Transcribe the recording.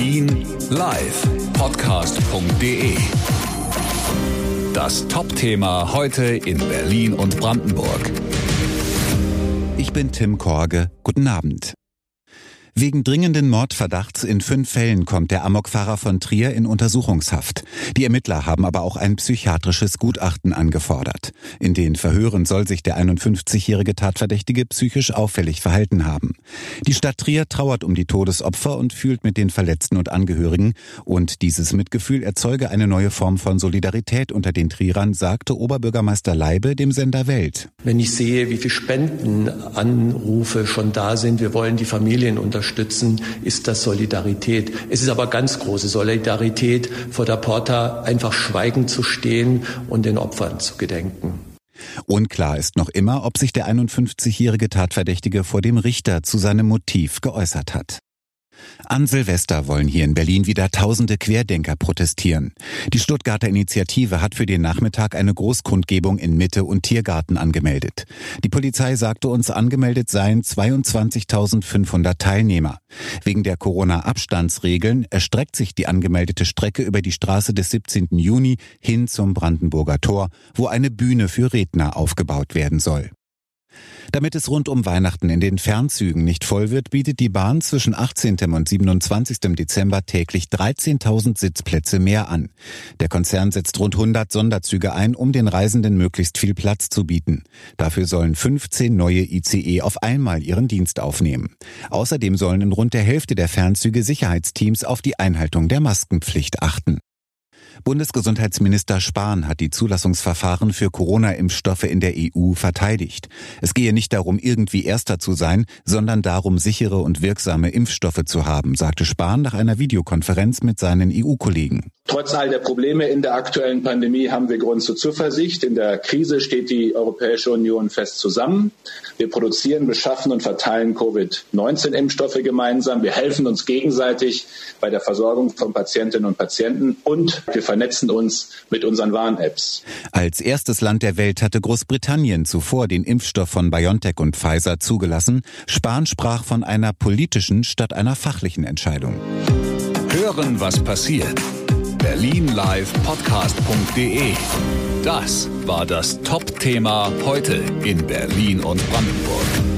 Berlin live Podcast.de. Das Top-Thema heute in Berlin und Brandenburg. Ich bin Tim Korge. Guten Abend. Wegen dringenden Mordverdachts in fünf Fällen kommt der Amokfahrer von Trier in Untersuchungshaft. Die Ermittler haben aber auch ein psychiatrisches Gutachten angefordert. In den Verhören soll sich der 51-jährige Tatverdächtige psychisch auffällig verhalten haben. Die Stadt Trier trauert um die Todesopfer und fühlt mit den Verletzten und Angehörigen. Und dieses Mitgefühl erzeuge eine neue Form von Solidarität unter den Trierern, sagte Oberbürgermeister Leibe dem Sender Welt. Wenn ich sehe, wie viele Spendenanrufe schon da sind, wir wollen die Familien unterstützen unterstützen, ist das Solidarität. Es ist aber ganz große Solidarität, vor der Porta einfach schweigend zu stehen und den Opfern zu gedenken. Unklar ist noch immer, ob sich der 51-jährige Tatverdächtige vor dem Richter zu seinem Motiv geäußert hat. An Silvester wollen hier in Berlin wieder tausende Querdenker protestieren. Die Stuttgarter Initiative hat für den Nachmittag eine Großkundgebung in Mitte und Tiergarten angemeldet. Die Polizei sagte uns, angemeldet seien 22.500 Teilnehmer. Wegen der Corona-Abstandsregeln erstreckt sich die angemeldete Strecke über die Straße des 17. Juni hin zum Brandenburger Tor, wo eine Bühne für Redner aufgebaut werden soll. Damit es rund um Weihnachten in den Fernzügen nicht voll wird, bietet die Bahn zwischen 18. und 27. Dezember täglich 13.000 Sitzplätze mehr an. Der Konzern setzt rund 100 Sonderzüge ein, um den Reisenden möglichst viel Platz zu bieten. Dafür sollen 15 neue ICE auf einmal ihren Dienst aufnehmen. Außerdem sollen in rund der Hälfte der Fernzüge Sicherheitsteams auf die Einhaltung der Maskenpflicht achten. Bundesgesundheitsminister Spahn hat die Zulassungsverfahren für Corona-Impfstoffe in der EU verteidigt. Es gehe nicht darum, irgendwie Erster zu sein, sondern darum, sichere und wirksame Impfstoffe zu haben, sagte Spahn nach einer Videokonferenz mit seinen EU-Kollegen. Trotz all der Probleme in der aktuellen Pandemie haben wir Grund zur Zuversicht. In der Krise steht die Europäische Union fest zusammen. Wir produzieren, beschaffen und verteilen Covid-19-Impfstoffe gemeinsam. Wir helfen uns gegenseitig bei der Versorgung von Patientinnen und Patienten und wir vernetzen uns mit unseren Warn-Apps. Als erstes Land der Welt hatte Großbritannien zuvor den Impfstoff von BioNTech und Pfizer zugelassen. Spahn sprach von einer politischen statt einer fachlichen Entscheidung. Hören, was passiert. Berlin Live Podcast.de. Das war das Top-Thema heute in Berlin und Brandenburg.